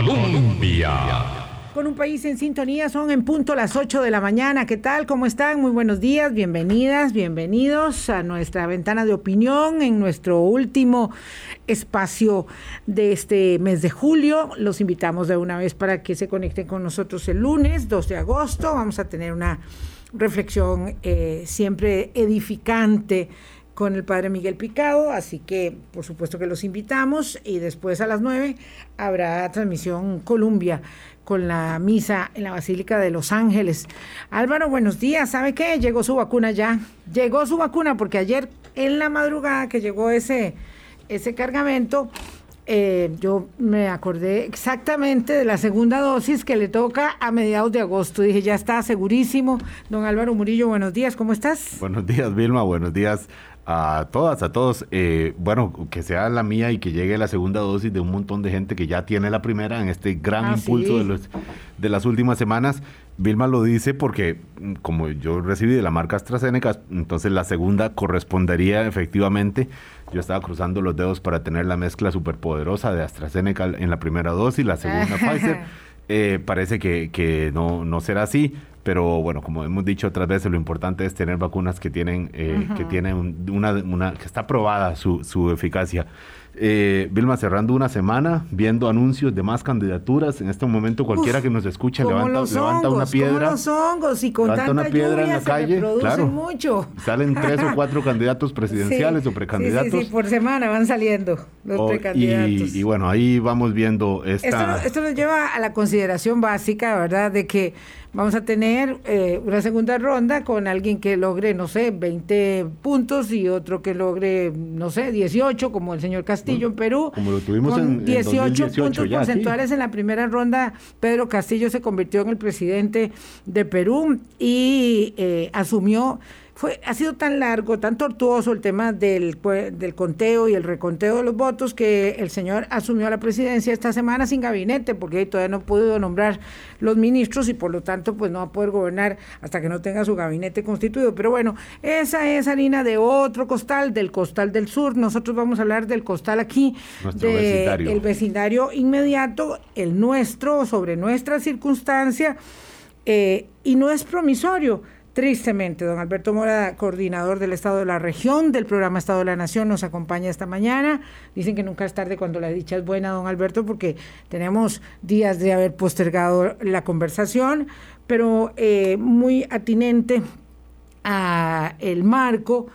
Colombia. Con un país en sintonía, son en punto las 8 de la mañana. ¿Qué tal? ¿Cómo están? Muy buenos días, bienvenidas, bienvenidos a nuestra ventana de opinión en nuestro último espacio de este mes de julio. Los invitamos de una vez para que se conecten con nosotros el lunes 2 de agosto. Vamos a tener una reflexión eh, siempre edificante con el padre Miguel Picado, así que por supuesto que los invitamos y después a las 9 habrá transmisión Colombia con la misa en la Basílica de Los Ángeles. Álvaro, buenos días. ¿Sabe qué? Llegó su vacuna ya. Llegó su vacuna porque ayer en la madrugada que llegó ese, ese cargamento, eh, yo me acordé exactamente de la segunda dosis que le toca a mediados de agosto. Dije, ya está segurísimo. Don Álvaro Murillo, buenos días, ¿cómo estás? Buenos días, Vilma, buenos días a todas, a todos. Eh, bueno, que sea la mía y que llegue la segunda dosis de un montón de gente que ya tiene la primera en este gran Ah, impulso sí. de, los, de las últimas semanas. Vilma lo dice porque mm, como yo recibí de la marca AstraZeneca, entonces la segunda correspondería efectivamente. Yo estaba cruzando los dedos para tener la mezcla superpoderosa de AstraZeneca en la primera dosis, la segunda Pfizer. Eh, parece que, que no, no será así, pero bueno, como hemos dicho otras veces, lo importante es tener vacunas que tienen, eh, que tienen un- una, una, que está probada su, su eficacia. Eh, Vilma, cerrando una semana, viendo anuncios de más candidaturas. En este momento, cualquiera Uf, que nos escuche levanta, levanta una piedra. los hongos y con levanta tanta una piedra en la calle, claro. mucho. Salen tres o cuatro candidatos presidenciales Sí, o precandidatos. Sí, sí, por semana van saliendo los O- precandidatos. y, y bueno, ahí vamos viendo Esto, esta. esto nos lleva a la consideración básica, ¿verdad?, de que vamos a tener eh, una segunda ronda con alguien que logre, no sé, 20 puntos y otro que logre, no sé, 18, como el señor Castillo en Perú. como lo tuvimos con en- en 18 2018 puntos ya, sí. porcentuales en la primera ronda. Pedro Castillo se convirtió en el presidente de Perú y eh, asumió. Fue, ha sido tan largo, tan tortuoso el tema del, del conteo y el reconteo de los votos que el señor asumió la presidencia esta semana sin gabinete, porque todavía no ha podido nombrar los ministros y por lo tanto pues no va a poder gobernar hasta que no tenga su gabinete constituido. Pero bueno, esa es harina de otro costal, del costal del sur. Nosotros vamos a hablar del costal aquí, Nuestro de vecindario. el vecindario inmediato, el nuestro, sobre nuestra circunstancia, eh, y no es promisorio. Tristemente, don Alberto Mora, coordinador del Estado de la Región del programa Estado de la Nación, nos acompaña esta mañana. Dicen que nunca es tarde cuando la dicha es buena, don Alberto, porque tenemos días de haber postergado la conversación, pero eh, muy atinente a el marco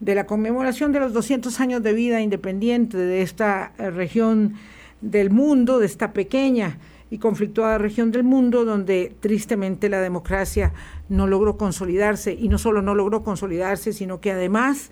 de la conmemoración de los 200 años de vida independiente de esta eh, región del mundo, de esta pequeña y conflictuada región del mundo donde tristemente la democracia no logró consolidarse y no solo no logró consolidarse, sino que además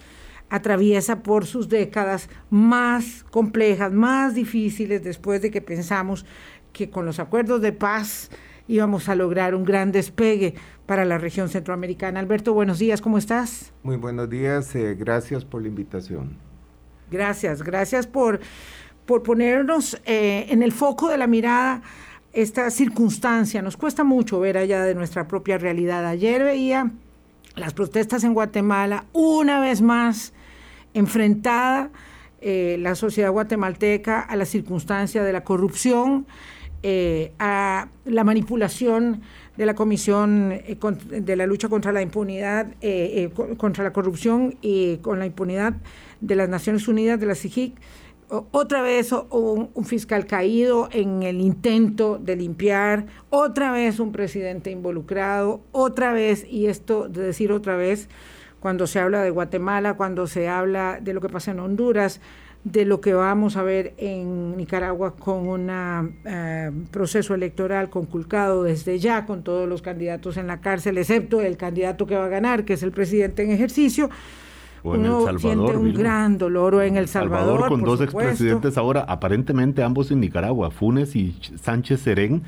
atraviesa por sus décadas más complejas, más difíciles después de que pensamos que con los acuerdos de paz íbamos a lograr un gran despegue para la región centroamericana. Alberto, buenos días, ¿cómo estás? Muy buenos días, eh, gracias por la invitación. Gracias, gracias por, por ponernos eh, en el foco de la mirada esta circunstancia. Nos cuesta mucho ver allá de nuestra propia realidad. Ayer veía las protestas en Guatemala, una vez más enfrentada eh, la sociedad guatemalteca a la circunstancia de la corrupción, eh, a la manipulación de la Comisión eh, de la lucha contra la impunidad, co- contra la corrupción y con la impunidad de las Naciones Unidas, de la CIGIC. Otra vez un, un fiscal caído en el intento de limpiar, otra vez un presidente involucrado, otra vez, y esto de decir otra vez, cuando se habla de Guatemala, cuando se habla de lo que pasa en Honduras, de lo que vamos a ver en Nicaragua con un proceso electoral conculcado desde ya, con todos los candidatos en la cárcel, excepto el candidato que va a ganar, que es el presidente en ejercicio. O en El Salvador, siente un Vilma. gran dolor o en El Salvador, con dos supuesto. expresidentes ahora, aparentemente ambos en Nicaragua, Funes y Ch- Sánchez Serén,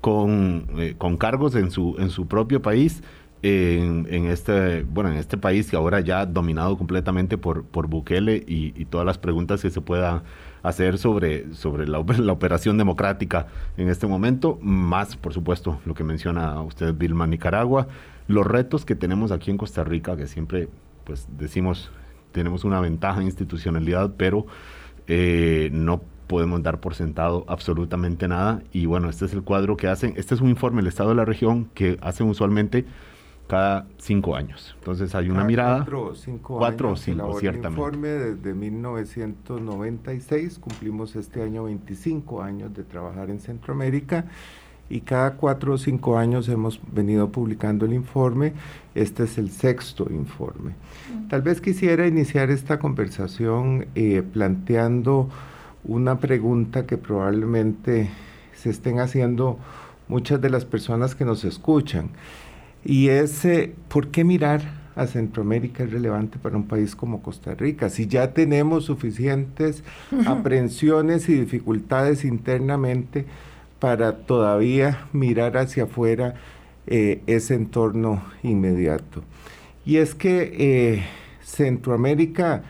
con, eh, con cargos en su, en su propio país. En, en este bueno en este país que ahora ya dominado completamente por, por Bukele y, y todas las preguntas que se puedan hacer sobre, sobre la, la operación democrática en este momento, más por supuesto lo que menciona usted Vilma Nicaragua, los retos que tenemos aquí en Costa Rica, que siempre pues decimos tenemos una ventaja en institucionalidad, pero eh, no podemos dar por sentado absolutamente nada. Y bueno, este es el cuadro que hacen. Este es un informe del Estado de la región que hacen usualmente cada cinco años. Entonces hay una mirada. Cuatro o cinco cuatro años. o cinco, ciertamente. informe desde 1996. Cumplimos este año 25 años de trabajar en Centroamérica y cada cuatro o cinco años hemos venido publicando el informe. Este es el sexto informe. Tal vez quisiera iniciar esta conversación eh, planteando una pregunta que probablemente se estén haciendo muchas de las personas que nos escuchan. Y es, eh, ¿por qué mirar a Centroamérica es relevante para un país como Costa Rica? Si ya tenemos suficientes aprensiones y dificultades internamente para todavía mirar hacia afuera eh, ese entorno inmediato. Y es que eh, Centroamérica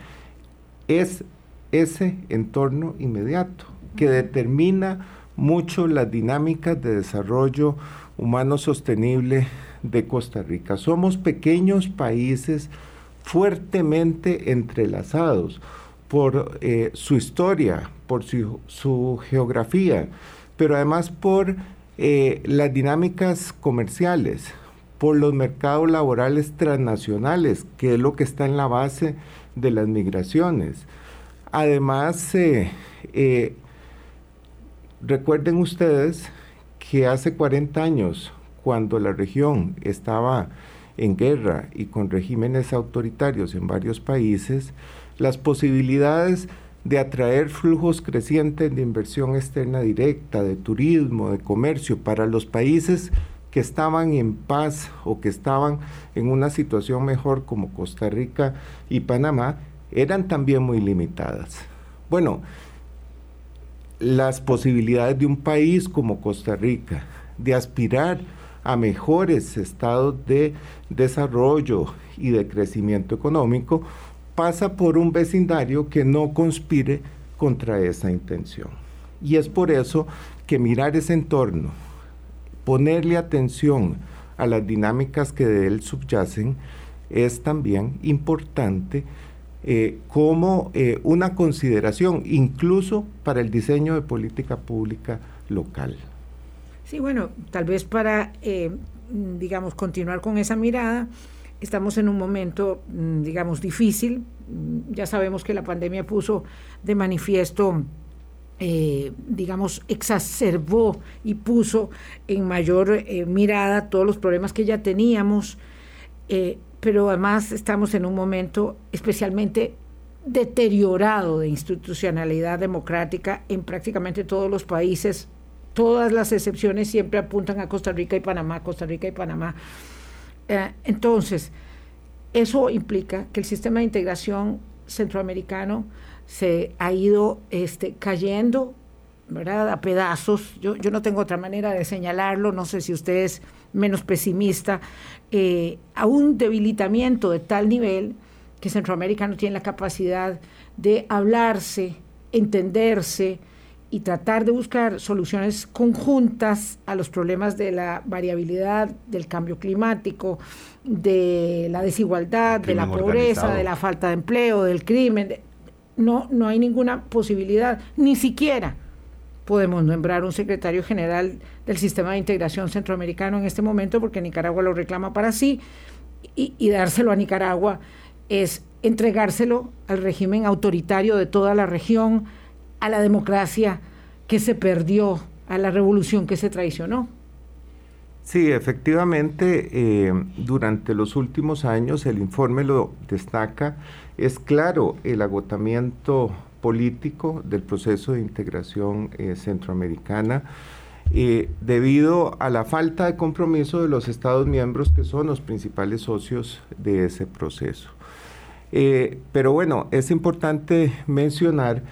es ese entorno inmediato que determina mucho las dinámicas de desarrollo humano sostenible de Costa Rica. Somos pequeños países fuertemente entrelazados por eh, su historia, por su, geografía, pero además por eh, las dinámicas comerciales, por los mercados laborales transnacionales, que es lo que está en la base de las migraciones. Además, eh, recuerden ustedes que hace 40 años cuando la región estaba en guerra y con regímenes autoritarios en varios países, las posibilidades de atraer flujos crecientes de inversión externa directa, de turismo, de comercio para los países que estaban en paz o que estaban en una situación mejor como Costa Rica y Panamá, eran también muy limitadas. Bueno, las posibilidades de un país como Costa Rica de aspirar a mejores estados de desarrollo y de crecimiento económico, pasa por un vecindario que no conspire contra esa intención. Y es por eso que mirar ese entorno, ponerle atención a las dinámicas que de él subyacen, es también importante eh, como eh, una consideración incluso para el diseño de política pública local. Sí, bueno, tal vez para, eh, digamos, continuar con esa mirada, estamos en un momento, mm, digamos, difícil. Mm, ya sabemos que la pandemia puso de manifiesto, eh, digamos, exacerbó y puso en mayor eh, mirada todos los problemas que ya teníamos, pero además estamos en un momento especialmente deteriorado de institucionalidad democrática en prácticamente todos los países todas las excepciones siempre apuntan a Costa Rica y Panamá, Costa Rica y Panamá. Eh, entonces, eso implica que el sistema de integración centroamericano se ha ido este, cayendo, ¿verdad? A pedazos. Yo, yo no tengo otra manera de señalarlo, no sé si usted es menos pesimista, eh, a un debilitamiento de tal nivel que Centroamérica no tiene la capacidad de hablarse, entenderse, y tratar de buscar soluciones conjuntas a los problemas de la variabilidad, del cambio climático, de la desigualdad, de la pobreza, de la falta de empleo, del crimen. no, no hay ninguna posibilidad, ni siquiera podemos nombrar un secretario general del sistema de integración centroamericano en este momento porque Nicaragua lo reclama para sí y, y dárselo a Nicaragua es entregárselo al régimen autoritario de toda la región, a la democracia que se perdió, a la revolución que se traicionó. Sí, efectivamente, eh, durante los últimos años el informe lo destaca, es claro el agotamiento político del proceso de integración eh, centroamericana eh, debido a la falta de compromiso de los Estados miembros que son los principales socios de ese proceso. pero bueno, es importante mencionar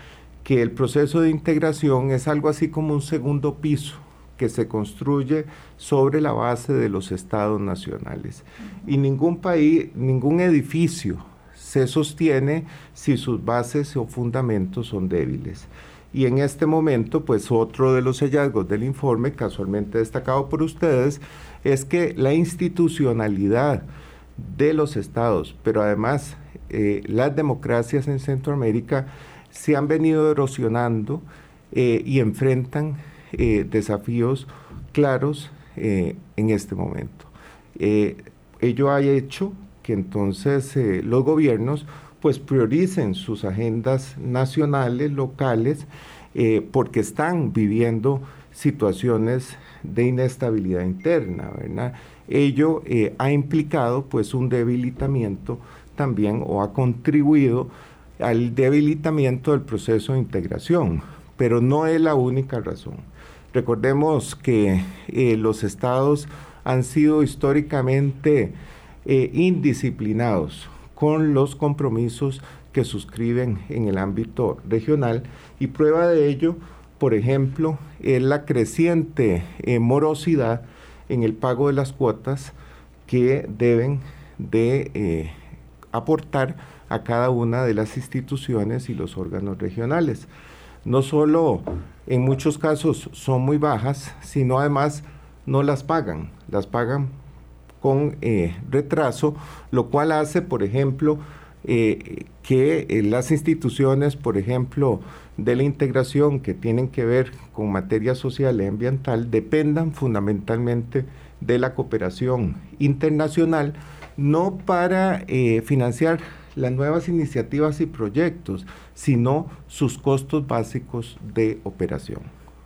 que el proceso de integración es algo así como un segundo piso que se construye sobre la base de los estados nacionales. Y ningún país, ningún edificio se sostiene si sus bases o fundamentos son débiles. Y en este momento, pues otro de los hallazgos del informe, casualmente destacado por ustedes, es que la institucionalidad de los estados, pero además eh, las democracias en Centroamérica, se han venido erosionando eh, y enfrentan eh, desafíos claros en este momento. ello ha hecho que entonces los gobiernos pues prioricen sus agendas nacionales, locales, porque están viviendo situaciones de inestabilidad interna, ¿verdad? Ello ha implicado pues un debilitamiento también o ha contribuido al debilitamiento del proceso de integración, pero no es la única razón. Recordemos que eh, los estados han sido históricamente eh, indisciplinados con los compromisos que suscriben en el ámbito regional y prueba de ello, por ejemplo, es la creciente eh, morosidad en el pago de las cuotas que deben de aportar a cada una de las instituciones y los órganos regionales. No solo en muchos casos son muy bajas, sino además no las pagan, las pagan con eh, retraso, lo cual hace, por ejemplo, eh, que eh, las instituciones, por ejemplo, de la integración que tienen que ver con materia social y ambiental, dependan fundamentalmente de la cooperación internacional, no para financiar las nuevas iniciativas y proyectos, sino sus costos básicos de operación.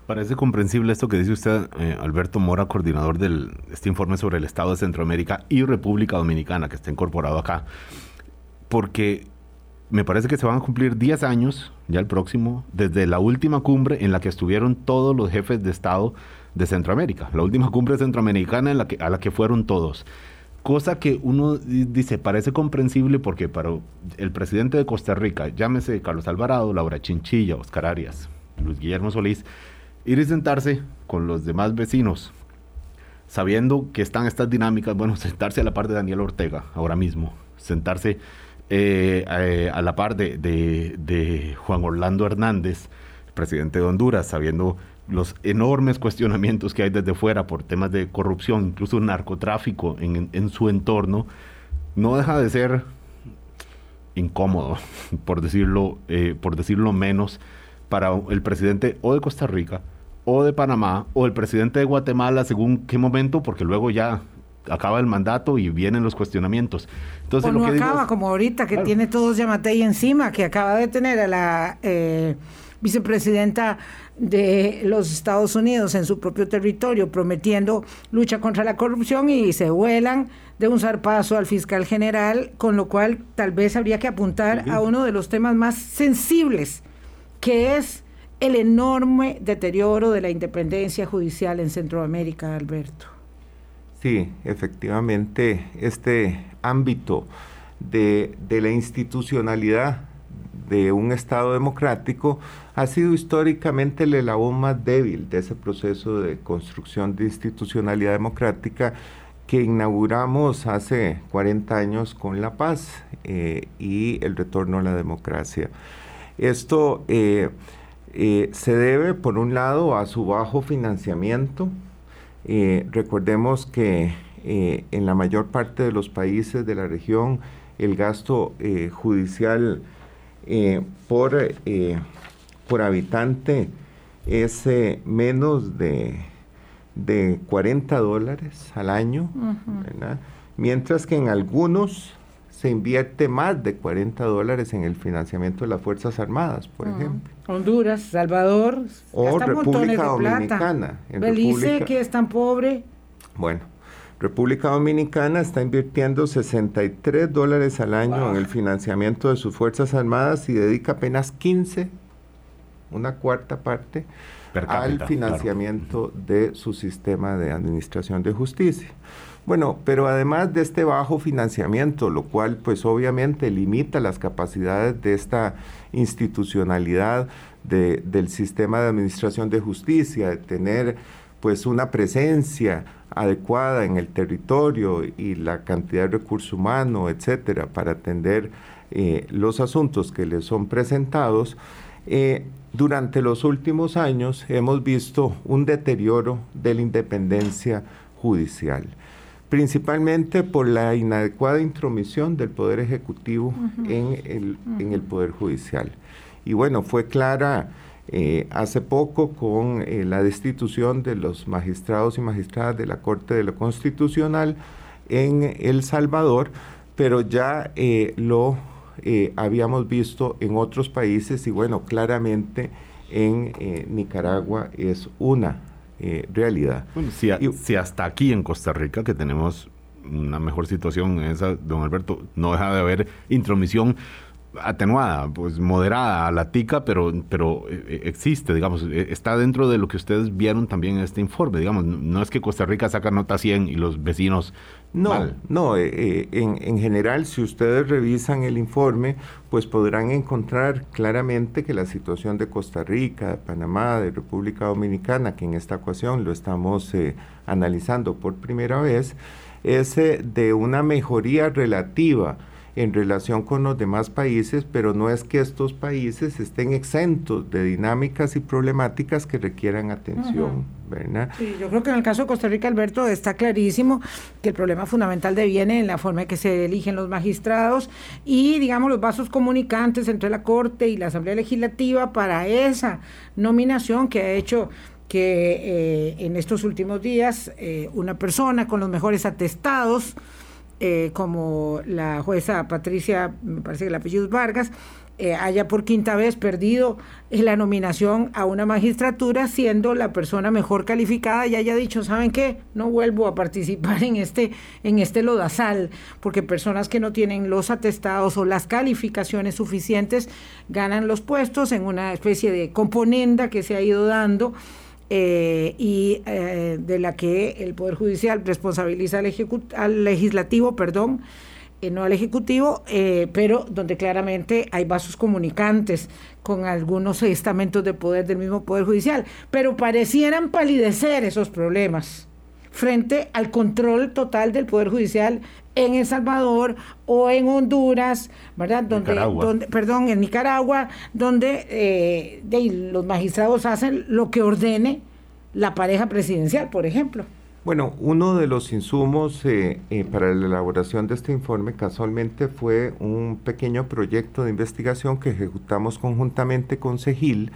Parece comprensible esto que dice usted, eh, Alberto Mora, coordinador de este informe sobre el Estado de Centroamérica y República Dominicana, que está incorporado acá, porque me parece que se van a cumplir 10 años, ya el próximo, desde la última cumbre en la que estuvieron todos los jefes de Estado de Centroamérica, la última cumbre centroamericana en la que, a la que fueron todos. Cosa que uno dice, parece comprensible porque para el presidente de Costa Rica, llámese Carlos Alvarado, Laura Chinchilla, Oscar Arias, Luis Guillermo Solís, ir y sentarse con los demás vecinos, sabiendo que están estas dinámicas, bueno, sentarse a la par de Daniel Ortega ahora mismo, sentarse eh, eh, a, la par de, de Juan Orlando Hernández, presidente de Honduras, sabiendo los enormes cuestionamientos que hay desde fuera por temas de corrupción, incluso narcotráfico en, su entorno, no deja de ser incómodo, por decirlo, eh, por decirlo menos, para el presidente o de Costa Rica, o de Panamá, o el presidente de Guatemala, según qué momento, porque luego ya acaba el mandato y vienen los cuestionamientos. Entonces, o no acaba, como ahorita, que tiene todos Yamatei encima, que acaba de tener a la eh, vicepresidenta de los Estados Unidos en su propio territorio prometiendo lucha contra la corrupción y se vuelan de un zarpazo al fiscal general, con lo cual tal vez habría que apuntar a uno de los temas más sensibles, que es el enorme deterioro de la independencia judicial en Centroamérica, Alberto. Sí, efectivamente, este ámbito de, de la institucionalidad de un Estado democrático ha sido históricamente el eslabón más débil de ese proceso de construcción de institucionalidad democrática que inauguramos hace 40 años con la paz eh, y el retorno a la democracia. Esto eh, eh, se debe, por un lado, a su bajo financiamiento. recordemos que en la mayor parte de los países de la región el gasto judicial eh, por, eh, por habitante es eh, menos de, de 40 dólares al año, mientras que en algunos se invierte más de 40 dólares en el financiamiento de las Fuerzas Armadas, por ejemplo. Honduras, Salvador, o República Dominicana. Belice, que es tan pobre. Bueno, República Dominicana está invirtiendo 63 dólares al año en el financiamiento de sus Fuerzas Armadas y dedica apenas 15, una cuarta parte, al financiamiento de su sistema de administración de justicia. Bueno, pero además de este bajo financiamiento, lo cual pues obviamente limita las capacidades de esta institucionalidad del sistema de administración de justicia, de tener pues una presencia adecuada en el territorio y la cantidad de recursos humanos, etcétera, para atender eh, los asuntos que les son presentados, eh, durante los últimos años hemos visto un deterioro de la independencia judicial, principalmente por la inadecuada intromisión del Poder Ejecutivo en, el, en el Poder Judicial. Y bueno, fue clara eh, hace poco con eh, la destitución de los magistrados y magistradas de la Corte de lo Constitucional en El Salvador, pero ya eh, lo habíamos visto en otros países y bueno, claramente en Nicaragua es una realidad. Bueno, si, si hasta aquí en Costa Rica, que tenemos una mejor situación esa, don Alberto, no deja de haber intromisión atenuada, pues moderada a la tica, pero, pero eh, eh, existe, digamos, eh, está dentro de lo que ustedes vieron también en este informe, digamos, no es que Costa Rica saca nota 100 y los vecinos... No, no, en, en, general, si ustedes revisan el informe, pues podrán encontrar claramente que la situación de Costa Rica, de Panamá, de República Dominicana, que en esta ocasión lo estamos analizando por primera vez, es de una mejoría relativa en relación con los demás países, pero no es que estos países estén exentos de dinámicas y problemáticas que requieran atención. ¿verdad? Sí, yo creo que en el caso de Costa Rica, Alberto, está clarísimo que el problema fundamental deviene en la forma en que se eligen los magistrados y, digamos, los vasos comunicantes entre la Corte y la Asamblea Legislativa para esa nominación que ha hecho que eh, en estos últimos días eh, una persona con los mejores atestados, eh, como la jueza Patricia, me parece que el apellido Vargas, eh, haya por quinta vez perdido la nominación a una magistratura siendo la persona mejor calificada y haya dicho, ¿saben qué? No vuelvo a participar en este, en este lodazal, porque personas que no tienen los atestados o las calificaciones suficientes ganan los puestos en una especie de componenda que se ha ido dando eh, y eh, de la que el Poder Judicial responsabiliza al, legislativo, perdón, eh, no al ejecutivo, pero donde claramente hay vasos comunicantes con algunos estamentos de poder del mismo Poder Judicial, pero parecieran palidecer esos problemas frente al control total del Poder Judicial en El Salvador o en Honduras, ¿verdad? Donde, donde perdón, en Nicaragua, donde eh, los magistrados hacen lo que ordene la pareja presidencial, por ejemplo. Bueno, uno de los insumos eh, eh, para la elaboración de este informe casualmente fue un pequeño proyecto de investigación que ejecutamos conjuntamente con CEGIL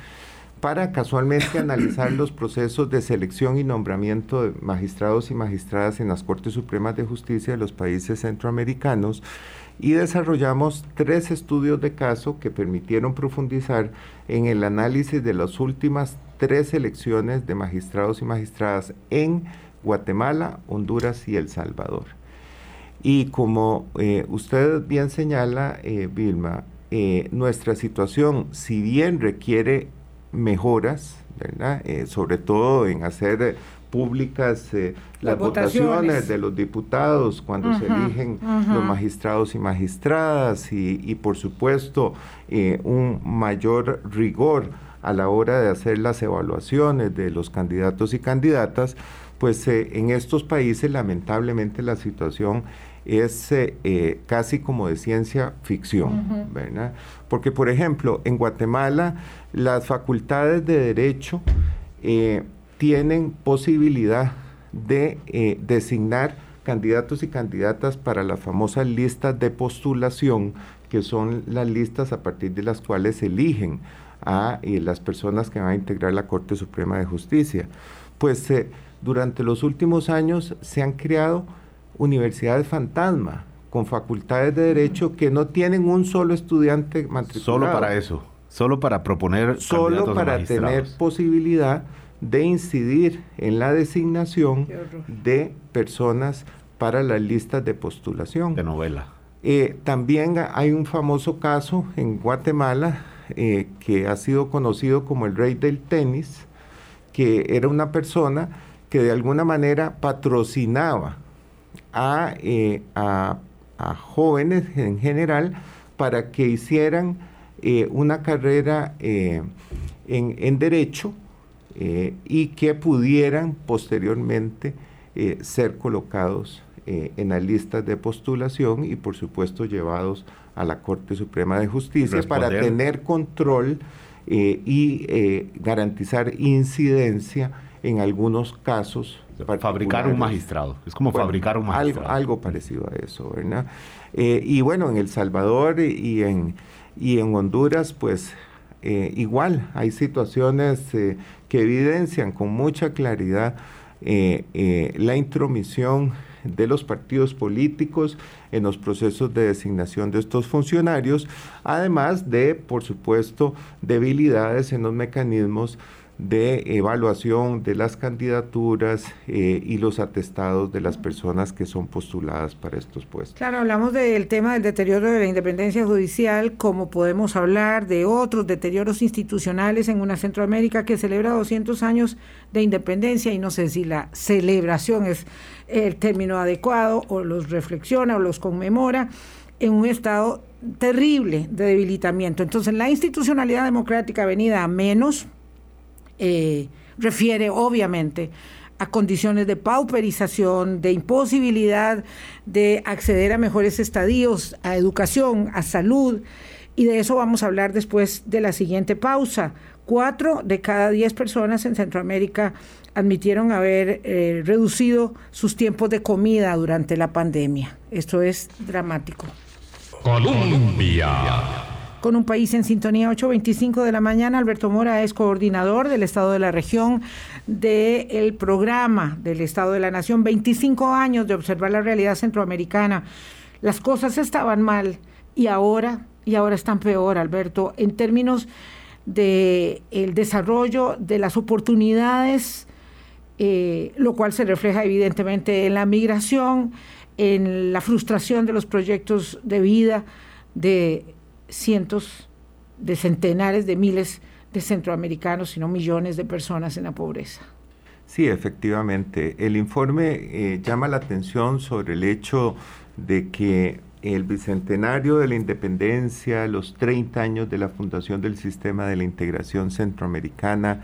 para casualmente analizar los procesos de selección y nombramiento de magistrados y magistradas en las Cortes Supremas de Justicia de los países centroamericanos y desarrollamos tres estudios de caso que permitieron profundizar en el análisis de las últimas tres elecciones de magistrados y magistradas en Guatemala, Honduras y El Salvador. Y como eh, usted bien señala, eh, Vilma, eh, nuestra situación, si bien requiere mejoras, ¿verdad? Eh, sobre todo en hacer eh, públicas eh, las, votaciones. de los diputados cuando se eligen los magistrados y magistradas y, y por supuesto un mayor rigor a la hora de hacer las evaluaciones de los candidatos y candidatas, pues en estos países lamentablemente la situación es casi como de ciencia ficción, ¿verdad? Porque, por ejemplo, en Guatemala las facultades de derecho eh, tienen posibilidad de eh, designar candidatos y candidatas para las famosas listas de postulación, que son las listas a partir de las cuales eligen a eh, las personas que van a integrar la Corte Suprema de Justicia. Pues durante los últimos años se han creado universidades fantasma con facultades de derecho que no tienen un solo estudiante matriculado. Solo para eso. Solo para proponer. Solo para tener posibilidad de incidir en la designación de personas para las listas de postulación. De novela. Eh, también hay un famoso caso en Guatemala eh, que ha sido conocido como el rey del tenis, que era una persona que de alguna manera patrocinaba a, eh, a, a jóvenes en general para que hicieran eh, una carrera eh, en, derecho eh, y que pudieran posteriormente ser colocados en las listas de postulación y por supuesto llevados a la Corte Suprema de Justicia para tener control y garantizar incidencia en algunos casos. Fabricar un magistrado, es como fabricar un magistrado. Algo, algo parecido a eso, ¿verdad? y bueno, en El Salvador y en y en Honduras, pues eh, igual, hay situaciones eh, que evidencian con mucha claridad la intromisión de los partidos políticos en los procesos de designación de estos funcionarios, además de, por supuesto, debilidades en los mecanismos de evaluación de las candidaturas eh, y los atestados de las personas que son postuladas para estos puestos. Claro, hablamos del tema del deterioro de la independencia judicial, como podemos hablar de otros deterioros institucionales en una Centroamérica que celebra 200 años de independencia y no sé si la celebración es el término adecuado o los reflexiona o los conmemora en un estado terrible de debilitamiento. Entonces, la institucionalidad democrática venida a menos eh, refiere obviamente a condiciones de pauperización, de imposibilidad de acceder a mejores estadios, a educación, a salud, y de eso vamos a hablar después de la siguiente pausa. Cuatro de cada diez personas en Centroamérica admitieron haber eh, reducido sus tiempos de comida durante la pandemia. Esto es dramático. Colombia con un país en sintonía 8.25 de la mañana. Alberto Mora es coordinador del Estado de la Región del programa del Estado de la Nación. 25 años de observar la realidad centroamericana. Las cosas estaban mal y ahora, y ahora están peor, Alberto, en términos de el desarrollo de las oportunidades, eh, lo cual se refleja evidentemente en la migración, en la frustración de los proyectos de vida de cientos de centenares de miles de centroamericanos, sino millones de personas en la pobreza. Sí, efectivamente. El informe eh, llama la atención sobre el hecho de que el bicentenario de la independencia, los 30 años de la fundación del sistema de la integración centroamericana,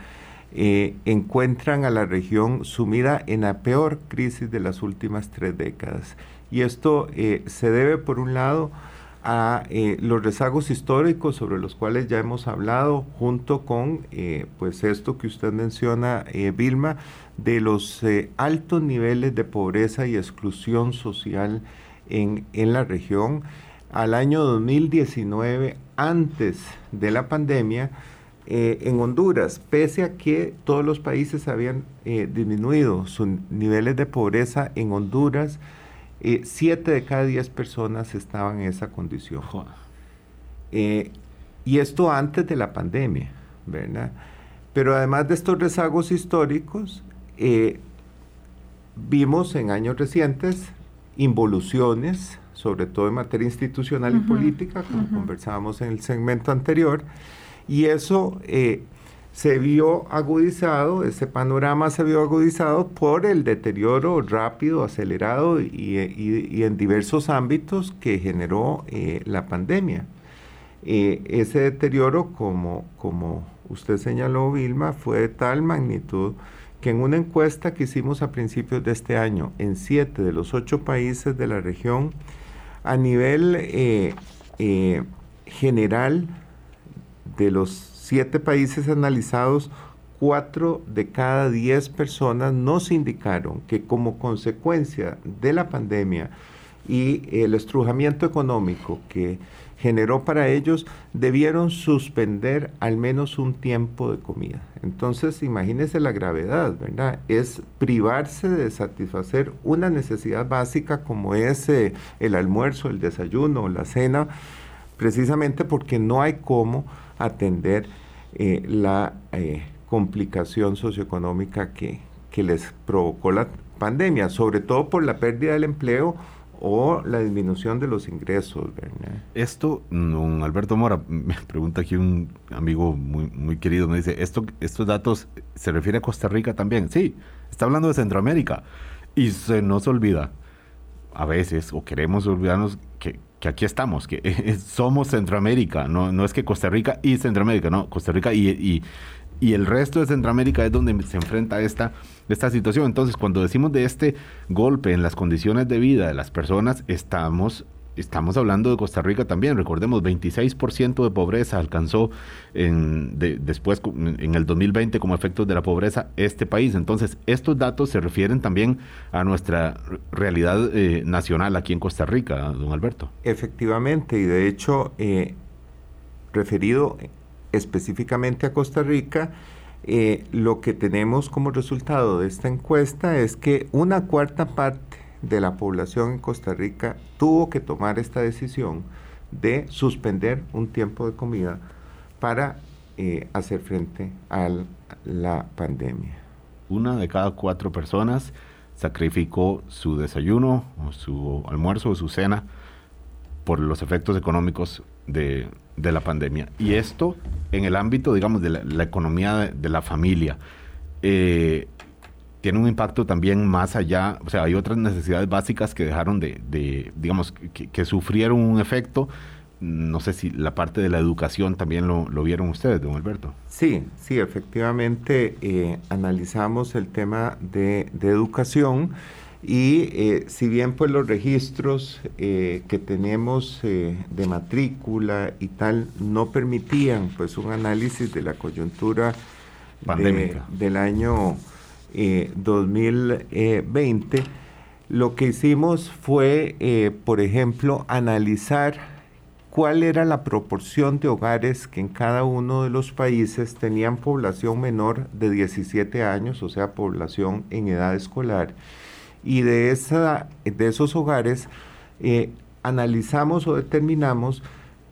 eh, encuentran a la región sumida en la peor crisis de las últimas tres décadas. Y esto eh, se debe, por un lado, a eh, los rezagos históricos sobre los cuales ya hemos hablado, junto con eh, pues esto que usted menciona, eh, Vilma, de los altos niveles de pobreza y exclusión social en, en la región. Al año 2019, antes de la pandemia, en Honduras, pese a que todos los países habían disminuido sus niveles de pobreza, en Honduras eh, siete de cada diez personas estaban en esa condición. Eh, y esto antes de la pandemia, ¿verdad? Pero además de estos rezagos históricos, eh, vimos en años recientes involuciones, sobre todo en materia institucional y política, como conversábamos en el segmento anterior, y eso se vio agudizado, ese panorama se vio agudizado por el deterioro rápido, acelerado y, en diversos ámbitos que generó eh, la pandemia. Eh, ese deterioro, como, como usted señaló, Vilma, fue de tal magnitud que en una encuesta que hicimos a principios de este año en siete de los ocho países de la región, a nivel eh, general de los siete países analizados, cuatro de cada diez personas nos indicaron que como consecuencia de la pandemia y el estrujamiento económico que generó para ellos, debieron suspender al menos un tiempo de comida. Entonces, imagínense la gravedad, ¿verdad? Es privarse de satisfacer una necesidad básica como es el almuerzo, el desayuno, la cena, precisamente porque no hay cómo atender eh, la eh, complicación socioeconómica que, que les provocó la pandemia, sobre todo por la pérdida del empleo o la disminución de los ingresos. Esto, don Alberto Mora, me pregunta aquí un amigo muy, muy querido, me dice, ¿esto, ¿estos datos se refiere a Costa Rica también? Sí, está hablando de Centroamérica. Y se nos olvida, a veces, o queremos olvidarnos que que aquí estamos, que somos Centroamérica, no, no es que Costa Rica y Centroamérica, no, Costa Rica y, y, y el resto de Centroamérica es donde se enfrenta esta, esta situación. Entonces, cuando decimos de este golpe en las condiciones de vida de las personas, estamos estamos hablando de Costa Rica también, recordemos, 26% de pobreza alcanzó en, después en el 2020 como efecto de la pobreza este país. Entonces, estos datos se refieren también a nuestra realidad eh, nacional aquí en Costa Rica, don Alberto. Efectivamente, y de hecho, eh, referido específicamente a Costa Rica, eh, lo que tenemos como resultado de esta encuesta es que una cuarta parte de la población en Costa Rica tuvo que tomar esta decisión de suspender un tiempo de comida para eh, hacer frente a la pandemia. Una de cada cuatro personas sacrificó su desayuno o su almuerzo o su cena por los efectos económicos de, de la pandemia. Y esto en el ámbito, digamos, de la, economía de, la familia. Eh, tiene un impacto también más allá, o sea, hay otras necesidades básicas que dejaron de, de digamos, que, que, sufrieron un efecto. No sé si la parte de la educación también lo, lo vieron ustedes, don Alberto. Sí, sí, efectivamente eh, analizamos el tema de, de educación. Y eh, si bien pues los registros eh, que tenemos eh, de matrícula y tal no permitían pues un análisis de la coyuntura del año 2020, lo que hicimos fue, por ejemplo, analizar cuál era la proporción de hogares que en cada uno de los países tenían población menor de 17 años, o sea, población en edad escolar. Y de, esa, de esos hogares eh, analizamos o determinamos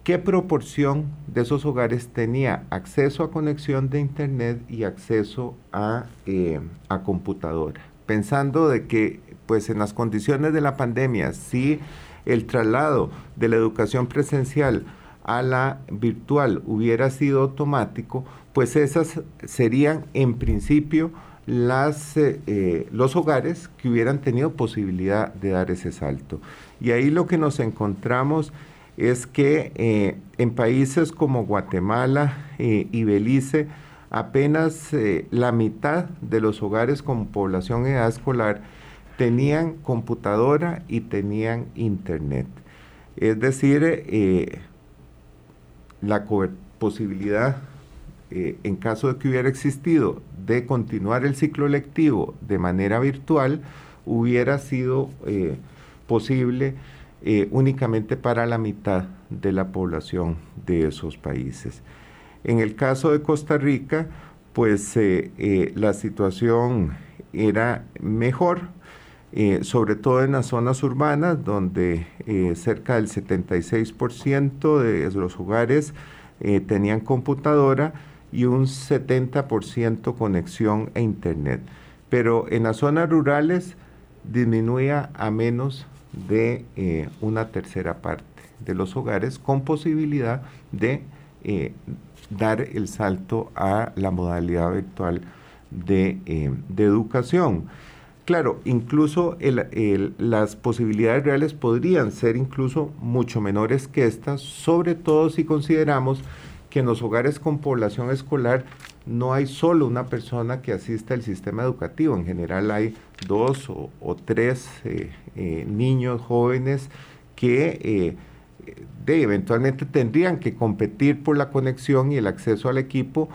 qué proporción de esos hogares tenía acceso a conexión de internet y acceso a, eh, a computadora. Pensando de que pues en las condiciones de la pandemia, si el traslado de la educación presencial a la virtual hubiera sido automático, pues esas serían en principio las, eh, eh, los hogares que hubieran tenido posibilidad de dar ese salto. Y ahí lo que nos encontramos es que eh, en países como Guatemala y Belice, apenas la mitad de los hogares con población en edad escolar tenían computadora y tenían internet. Es decir, la posibilidad eh, en caso de que hubiera existido, de continuar el ciclo lectivo de manera virtual, hubiera sido eh, posible eh, únicamente para la mitad de la población de esos países. En el caso de Costa Rica, pues la situación era mejor, sobre todo en las zonas urbanas, donde cerca del 76% de los hogares tenían computadora, y un 70% conexión a Internet. Pero en las zonas rurales disminuía a menos de eh, una tercera parte de los hogares con posibilidad de eh, dar el salto a la modalidad virtual de, eh, educación. Claro, incluso las posibilidades reales podrían ser incluso mucho menores que estas, sobre todo si consideramos que en los hogares con población escolar no hay solo una persona que asista al sistema educativo, en general hay dos o, tres eh, eh, niños jóvenes que eh, de, eventualmente tendrían que competir por la conexión y el acceso al equipo.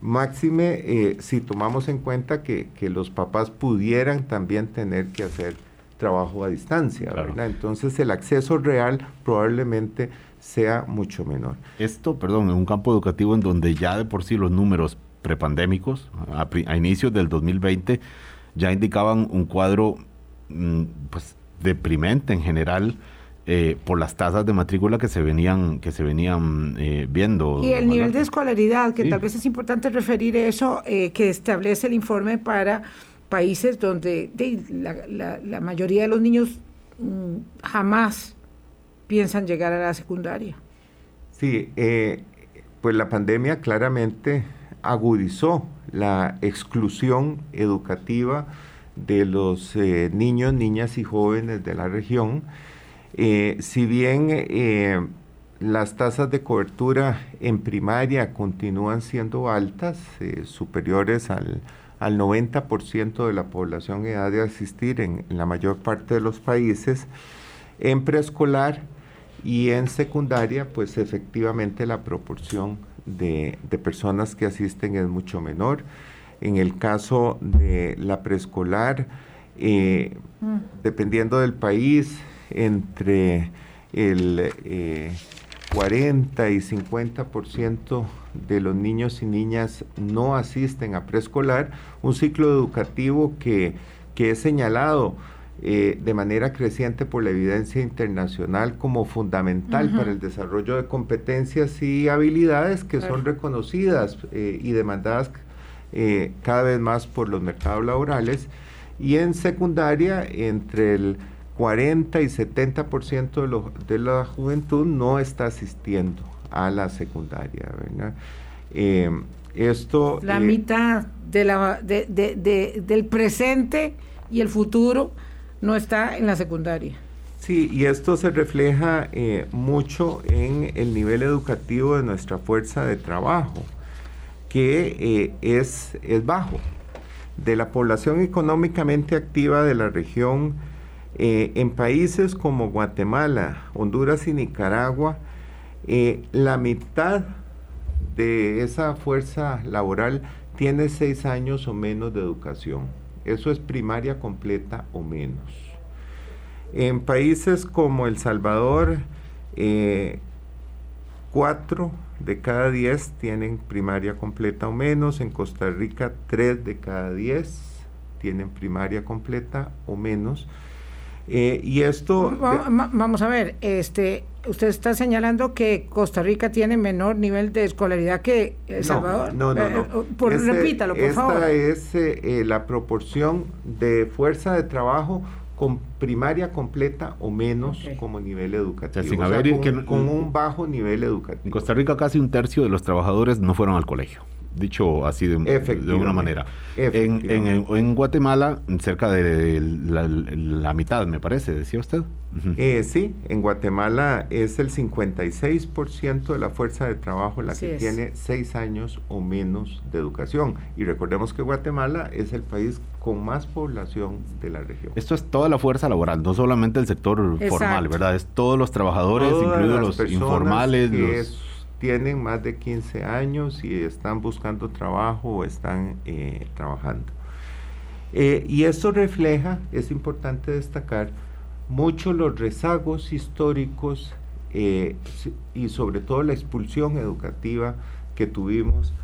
máxime si tomamos en cuenta que, los papás pudieran también tener que hacer trabajo a distancia, Entonces el acceso real probablemente sea mucho menor. Esto, perdón, en un campo educativo en donde ya de por sí los números prepandémicos, a, a inicios del 2020, ya indicaban un cuadro mm, pues deprimente en general. Eh, por las tasas de matrícula que se venían que se venían eh, viendo y el nivel de escolaridad que tal vez es importante referir eso eh, que establece el informe para países donde la, mayoría de los niños mm, jamás piensan llegar a la secundaria. Sí, eh, pues la pandemia claramente agudizó la exclusión educativa de los eh, niños, niñas y jóvenes de la región. Eh, si bien las tasas de cobertura en primaria continúan siendo altas, superiores al, al 90% de la población edad de asistir en, la mayor parte de los países, en preescolar y en secundaria, pues efectivamente la proporción de, personas que asisten es mucho menor. En el caso de la preescolar, eh, mm. dependiendo del país, entre el 40 y 50% de los niños y niñas no asisten a preescolar, un ciclo educativo que, que es señalado eh, de manera creciente por la evidencia internacional como fundamental para el desarrollo de competencias y habilidades que son reconocidas eh, y demandadas eh, cada vez más por los mercados laborales. Y en secundaria, entre el 40 y 70% de, de la juventud no está asistiendo a la secundaria, ¿verdad? esto... La mitad de la, del presente y el futuro no está en la secundaria. Sí, y esto se refleja eh, mucho en el nivel educativo de nuestra fuerza de trabajo, que eh, es, es bajo. De la población económicamente activa de la región, eh, en países como Guatemala, Honduras y Nicaragua, la mitad de esa fuerza laboral tiene seis años o menos de educación. Eso es primaria completa o menos. En países como El Salvador, eh, cuatro de cada diez tienen primaria completa o menos. En Costa Rica, tres de cada diez tienen primaria completa o menos. Eh, y esto... Vamos a ver, este, usted está señalando que Costa Rica tiene menor nivel de escolaridad que El Salvador. No, no, no. Eh, por, repítalo, por favor. Esta es eh, la proporción de fuerza de trabajo con primaria completa o menos como nivel educativo. con, un bajo nivel educativo. En Costa Rica casi un tercio de los trabajadores no fueron al colegio dicho así de, de una manera. En, en, Guatemala, cerca de la, mitad, me parece, decía usted. Eh, sí, en Guatemala es el 56% de la fuerza de trabajo la que tiene seis años o menos de educación. Y recordemos que Guatemala es el país con más población de la región. Esto es toda la fuerza laboral, no solamente el sector formal, ¿verdad? Es todos los trabajadores, incluidos los informales. Los tienen más de 15 años y están buscando trabajo o están eh, trabajando. Eh, y esto refleja, es importante destacar, mucho los rezagos históricos eh, y sobre todo la expulsión educativa que tuvimos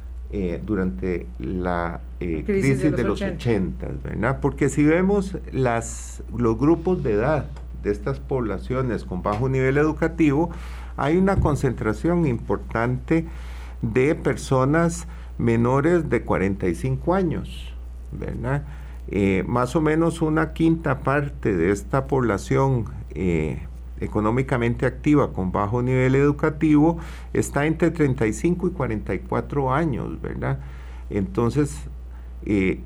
durante la crisis, de los, 80, ¿verdad? Porque si vemos las, los grupos de edad de estas poblaciones con bajo nivel educativo, hay una concentración importante de personas menores de 45 años, ¿verdad? Eh, más o menos una quinta parte de esta población eh, económicamente activa con bajo nivel educativo está entre 35 y 44 años, ¿verdad? Entonces, eh,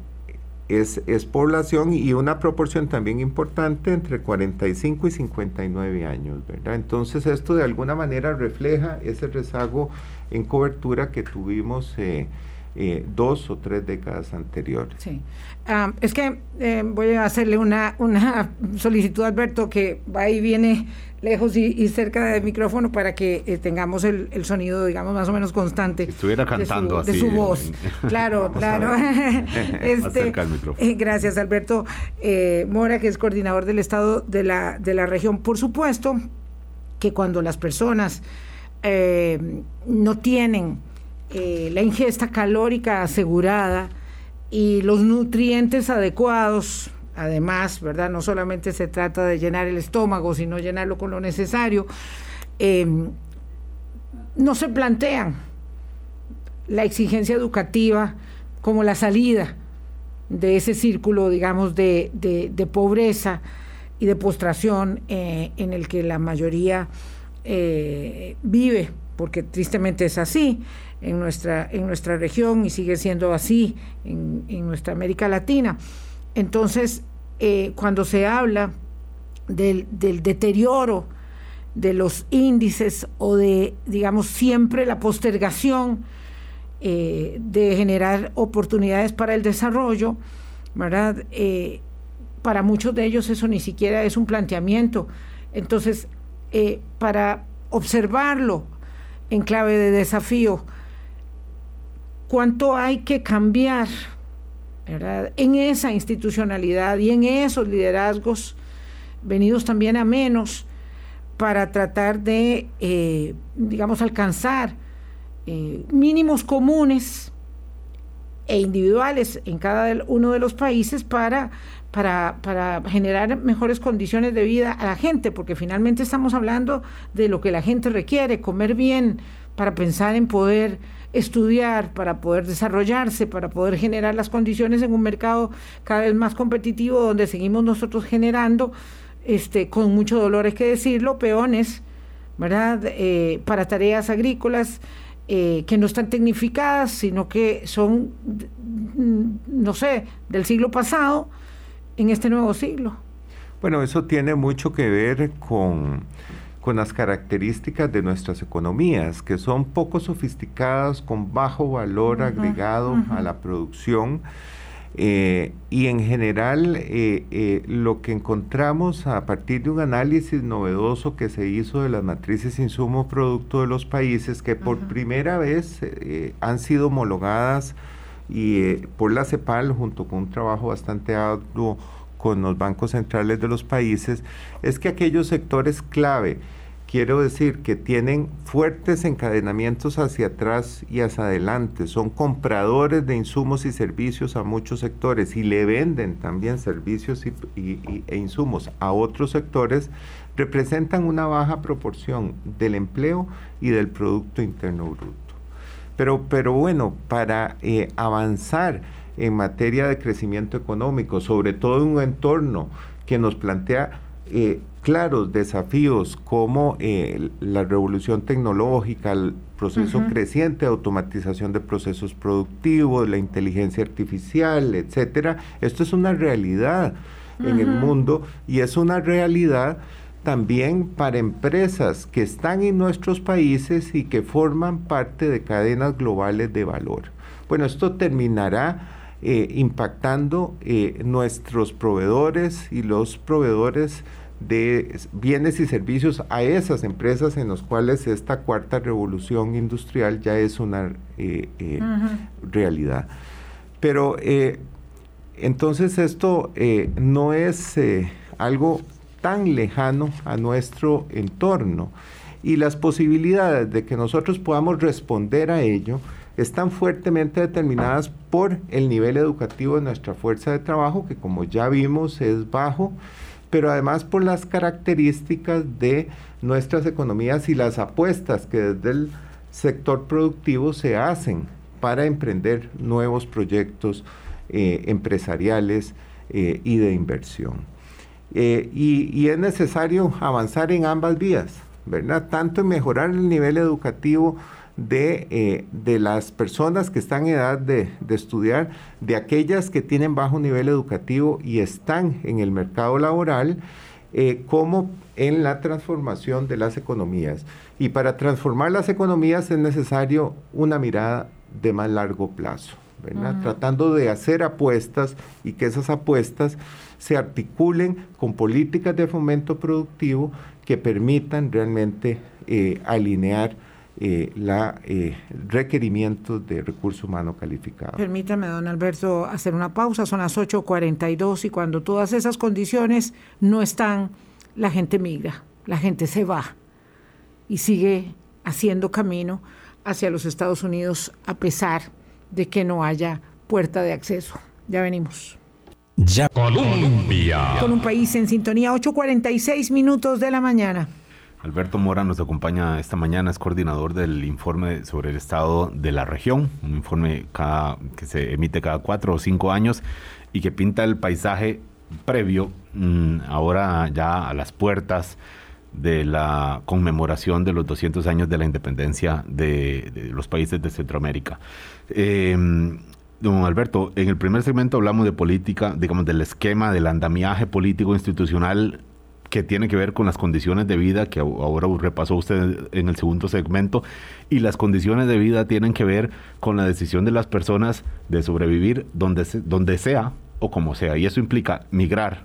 es, población y una proporción también importante entre 45 y 59 años, ¿verdad? Entonces esto de alguna manera refleja ese rezago en cobertura que tuvimos eh, eh, dos o tres décadas anteriores. Sí. Ah, es que eh, voy a hacerle una, una solicitud, Alberto, que va y viene lejos y, cerca del micrófono para que eh, tengamos el, sonido, digamos, más o menos constante. estuviera cantando de su, así. De su voz. claro, claro. este, gracias, Alberto Mora, que es coordinador del Estado de la, de la región. Por supuesto que cuando las personas no tienen eh, la ingesta calórica asegurada y los nutrientes adecuados. Además, ¿verdad? No solamente se trata de llenar el estómago, sino llenarlo con lo necesario. Em, no se plantean la exigencia educativa como la salida de ese círculo, digamos, de, pobreza y de postración eh, en el que la mayoría eh, vive, porque tristemente es así en nuestra, en nuestra región y sigue siendo así en, nuestra América Latina. Entonces, eh, cuando se habla del, deterioro de los índices o de, digamos, siempre la postergación eh, de generar oportunidades para el desarrollo, ¿verdad? Eh, para muchos de ellos eso ni siquiera es un planteamiento. Entonces, para observarlo en clave de desafío, cuánto hay que cambiar en esa institucionalidad y en esos liderazgos venidos también a menos para tratar de, eh, digamos, alcanzar eh, mínimos comunes e individuales en cada uno de los países para, para, para, generar mejores condiciones de vida a la gente, porque finalmente estamos hablando de lo que la gente requiere, comer bien, para pensar en poder estudiar, para poder desarrollarse, para poder generar las condiciones en un mercado cada vez más competitivo donde seguimos nosotros generando, este, con mucho dolor hay que decirlo, peones, ¿verdad? Eh, para tareas agrícolas eh, que no están tecnificadas, sino que son, no sé, del siglo pasado en este nuevo siglo. Bueno, eso tiene mucho que ver con con las características de nuestras economías, que son poco sofisticadas, con bajo valor agregado a la producción. Eh, y en general eh, eh, lo que encontramos a partir de un análisis novedoso que se hizo de las matrices insumo producto de los países que por primera vez han sido homologadas y, por la CEPAL junto con un trabajo bastante arduo con los bancos centrales de los países es que aquellos sectores clave, quiero decir que tienen fuertes encadenamientos hacia atrás y hacia adelante, son compradores de insumos y servicios a muchos sectores y le venden también servicios y, e insumos a otros sectores, representan una baja proporción del empleo y del Producto Interno Bruto. Pero, pero bueno, para eh, avanzar, en materia de crecimiento económico, sobre todo en un entorno que nos plantea eh, claros desafíos como eh, la revolución tecnológica, el proceso creciente de automatización de procesos productivos, la inteligencia artificial, etcétera. Esto es una realidad en el mundo y es una realidad también para empresas que están en nuestros países y que forman parte de cadenas globales de valor. Bueno, esto terminará eh, impactando eh, nuestros proveedores y los proveedores de bienes y servicios a esas empresas en los cuales esta cuarta revolución industrial ya es una eh, realidad. Pero entonces esto no es algo tan lejano a nuestro entorno y las posibilidades de que nosotros podamos responder a ello están fuertemente determinadas por el nivel educativo de nuestra fuerza de trabajo, que como ya vimos es bajo, pero además por las características de nuestras economías y las apuestas que desde el sector productivo se hacen para emprender nuevos proyectos eh, empresariales eh, y de inversión. Eh, y, es necesario avanzar en ambas vías. Tanto en mejorar el nivel educativo eh, de, las personas que están en edad de, estudiar, de aquellas que tienen bajo nivel educativo y están en el mercado laboral, eh, como en la transformación de las economías. Y para transformar las economías es necesario una mirada de más largo plazo, tratando de hacer apuestas y que esas apuestas se articulen con políticas de fomento productivo que permitan realmente eh, alinear eh, la eh, requerimientos de recurso humano calificado. Permítame, don Alberto, hacer una pausa. Son las 8.42 y cuando todas esas condiciones no están, la gente migra, la gente se va y sigue haciendo camino hacia los Estados Unidos a pesar de que no haya puerta de acceso. Ya venimos. Ya Colombia. Con un país en sintonía, 8.46 minutos de la mañana. Alberto Mora nos acompaña esta mañana, es coordinador del informe sobre el estado de la región, un informe cada, que se emite cada cuatro o cinco años y que pinta el paisaje previo, mm, ahora ya a las puertas de la conmemoración de los 200 años de la independencia de, los países de Centroamérica. Em, don Alberto, en el primer segmento hablamos de política, digamos, del esquema, del andamiaje político institucional que tiene que ver con las condiciones de vida, que ahora repasó usted en el segundo segmento, y las condiciones de vida tienen que ver con la decisión de las personas de sobrevivir donde, donde sea o como sea. Y eso implica migrar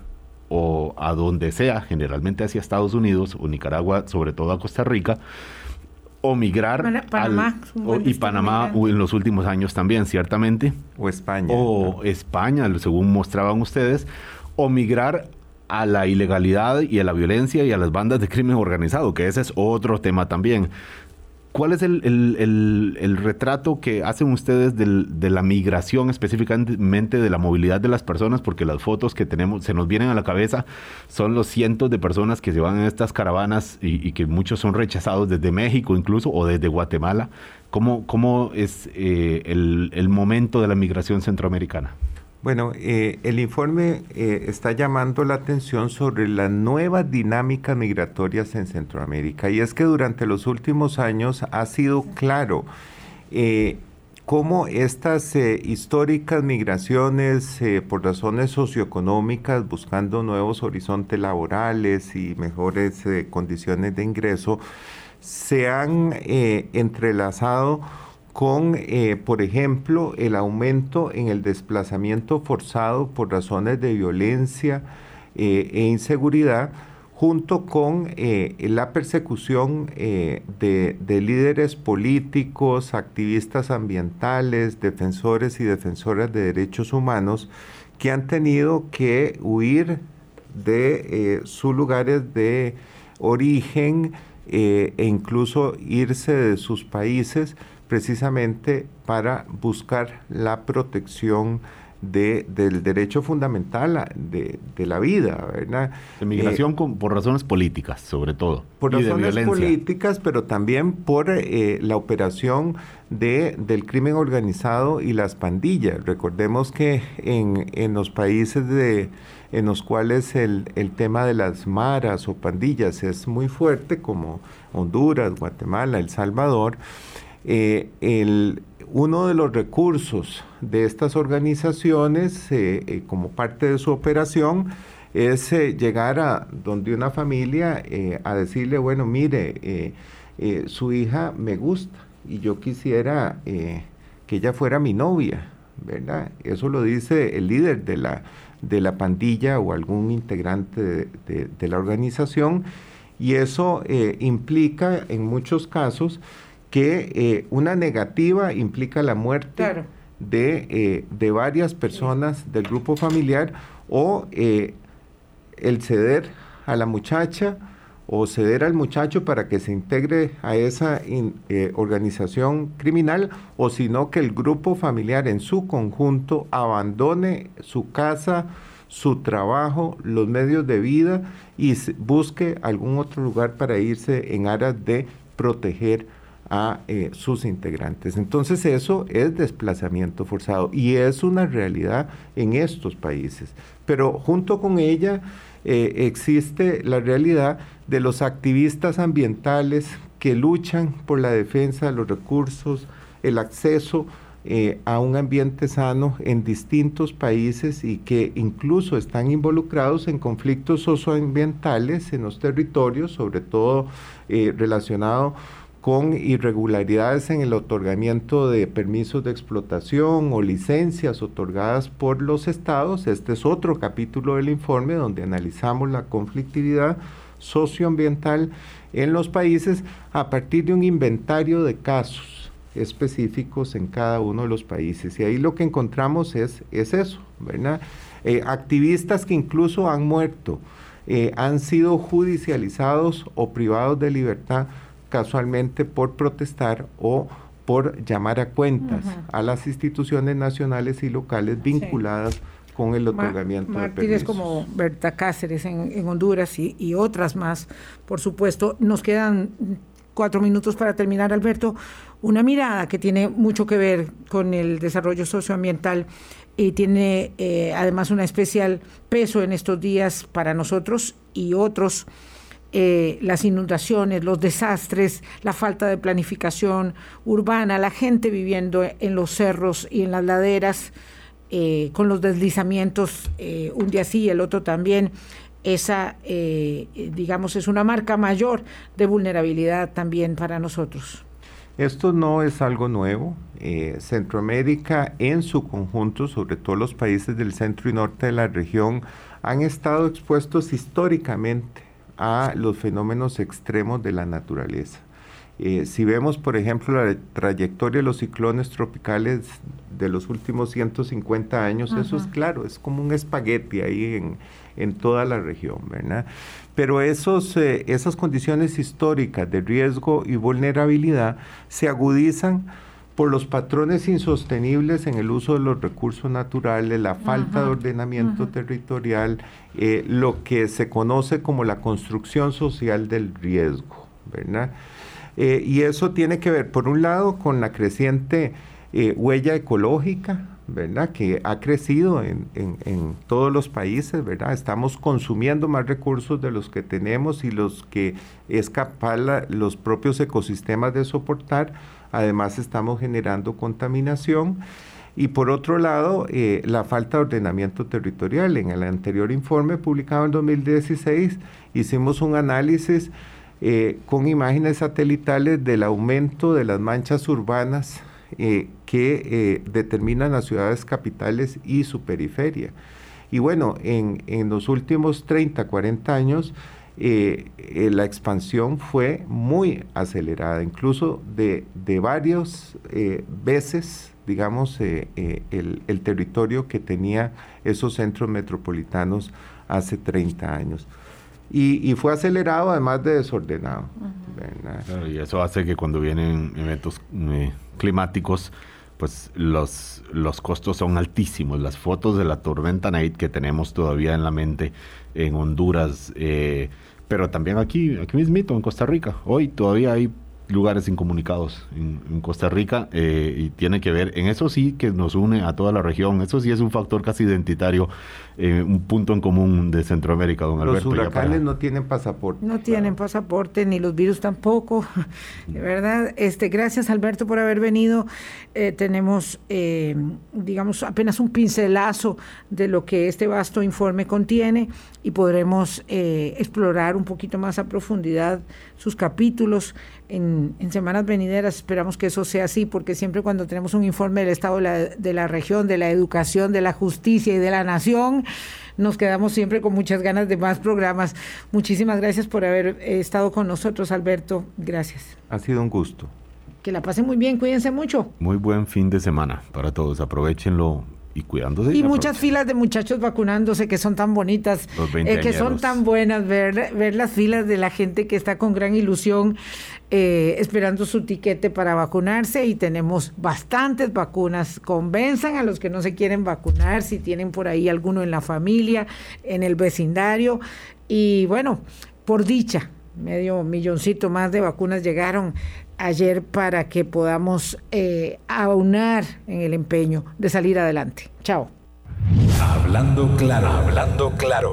o a donde sea, generalmente hacia Estados Unidos o Nicaragua, sobre todo a Costa Rica, o migrar Panamá, y Panamá en los últimos años también, ciertamente. O España. O España, según mostraban ustedes, o migrar a la ilegalidad y a la violencia y a las bandas de crimen organizado, que ese es otro tema también. ¿Cuál es el, retrato que hacen ustedes de la migración, específicamente de la movilidad de las personas? Porque las fotos que tenemos, se nos vienen a la cabeza, son los cientos de personas que se van en estas caravanas y, que muchos son rechazados desde México incluso o desde Guatemala. ¿Cómo, cómo es eh, el momento de la migración centroamericana? Bueno, eh, el informe eh, está llamando la atención sobre las nuevas dinámicas migratorias en Centroamérica. Y es que durante los últimos años ha sido claro eh, cómo estas históricas migraciones por razones socioeconómicas, buscando nuevos horizontes laborales y mejores condiciones de ingreso, se han entrelazado con, eh, por ejemplo, el aumento en el desplazamiento forzado por razones de violencia eh, e inseguridad, junto con eh, la persecución de, líderes políticos, activistas ambientales, defensores y defensoras de derechos humanos, que han tenido que huir de sus lugares de origen e incluso irse de sus países precisamente para buscar la protección de, del derecho fundamental de, la vida, ¿verdad? Migración eh, por razones políticas, sobre todo. Por razones políticas, pero también por eh, la operación de, del crimen organizado y las pandillas. Recordemos que en, en los países de, en los cuales el, el, tema de las maras o pandillas es muy fuerte, como Honduras, Guatemala, El Salvador, eh, el, uno de los recursos de estas organizaciones, eh, eh, como parte de su operación, es llegar a donde una familia a decirle, bueno, mire, su hija me gusta y yo quisiera que ella fuera mi novia, ¿verdad? Eso lo dice el líder de la, de la pandilla o algún integrante de la organización y eso implica en muchos casos que eh, una negativa implica la muerte de, eh, varias personas del grupo familiar o eh, el ceder a la muchacha o ceder al muchacho para que se integre a esa organización criminal o sino que el grupo familiar en su conjunto abandone su casa, su trabajo, los medios de vida y busque algún otro lugar para irse en aras de proteger a eh, sus integrantes. Entonces eso es desplazamiento forzado y es una realidad en estos países. Pero junto con ella eh, existe la realidad de los activistas ambientales que luchan por la defensa de los recursos, el acceso eh, a un ambiente sano en distintos países y que incluso están involucrados en conflictos socioambientales en los territorios, sobre todo relacionado con irregularidades en el otorgamiento de permisos de explotación o licencias otorgadas por los estados. Este es otro capítulo del informe donde analizamos la conflictividad socioambiental en los países a partir de un inventario de casos específicos en cada uno de los países. Y ahí lo que encontramos es, es eso, ¿verdad? Eh, activistas que incluso han muerto, eh, han sido judicializados o privados de libertad casualmente por protestar o por llamar a cuentas a las instituciones nacionales y locales vinculadas con el otorgamiento de permisos. como Berta Cáceres en, Honduras y, y, otras más, por supuesto. Nos quedan cuatro minutos para terminar, Alberto. Una mirada que tiene mucho que ver con el desarrollo socioambiental y tiene eh, además un especial peso en estos días para nosotros y otros eh, las inundaciones, los desastres, la falta de planificación urbana, la gente viviendo en los cerros y en las laderas, eh, con los deslizamientos eh, un día sí y el otro también. Esa, digamos, es una marca mayor de vulnerabilidad también para nosotros. Esto no es algo nuevo. Centroamérica en su conjunto, sobre todo los países del centro y norte de la región, han estado expuestos históricamente a los fenómenos extremos de la naturaleza. Eh, si vemos, por ejemplo, la trayectoria de los ciclones tropicales de los últimos 150 años, eso es claro, es como un espagueti ahí en, en toda la región, ¿verdad? Pero esos, eh, esas condiciones históricas de riesgo y vulnerabilidad se agudizan por los patrones insostenibles en el uso de los recursos naturales, la falta de ordenamiento territorial, eh, lo que se conoce como la construcción social del riesgo, ¿verdad? Eh, y eso tiene que ver, por un lado, con la creciente huella ecológica, ¿verdad? Que ha crecido en, todos los países, ¿verdad? Estamos consumiendo más recursos de los que tenemos y los que es capaz los propios ecosistemas de soportar. Además, estamos generando contaminación. Y por otro lado, eh, la falta de ordenamiento territorial. En el anterior informe publicado en 2016 hicimos un análisis eh, con imágenes satelitales del aumento de las manchas urbanas eh, que determinan las ciudades capitales y su periferia. Y bueno, en, los últimos 30, 40 años, eh, la expansión fue muy acelerada, incluso de, de varias veces, digamos, el, el, territorio que tenía esos centros metropolitanos hace 30 años. Y, fue acelerado además de desordenado. y eso hace que cuando vienen eventos eh, climáticos, pues los, los costos son altísimos. Las fotos de la tormenta Nate que tenemos todavía en la mente en Honduras, eh, pero también aquí, aquí mismito, en Costa Rica. Hoy todavía hay lugares incomunicados en, Costa Rica eh, y tiene que ver, en eso sí que nos une a toda la región, eso sí es un factor casi identitario, eh, un punto en común de Centroamérica, don Alberto. Los huracanes no tienen pasaporte. No tienen pasaporte, ni los virus tampoco, ¿verdad? Este, gracias Alberto por haber venido. Eh, tenemos, digamos, apenas un pincelazo de lo que este vasto informe contiene y podremos explorar un poquito más a profundidad sus capítulos en, semanas venideras. Esperamos que eso sea así, porque siempre cuando tenemos un informe del estado de la, región, de la educación, de la justicia y de la nación, nos quedamos siempre con muchas ganas de más programas. Muchísimas gracias por haber eh, estado con nosotros, Alberto. Gracias. Ha sido un gusto. Que la pasen muy bien, cuídense mucho. Muy buen fin de semana para todos. Aprovechenlo y cuidándose. Y muchas filas de muchachos vacunándose que son tan bonitas, eh, que son tan buenas, ver, ver las filas de la gente que está con gran ilusión eh, esperando su tiquete para vacunarse y tenemos bastantes vacunas. Convenzan a los que no se quieren vacunar, si tienen por ahí alguno en la familia, en el vecindario. Y bueno, por dicha, medio milloncito más de vacunas llegaron ayer para que podamos eh, aunar en el empeño de salir adelante. Chao. Hablando claro, hablando claro.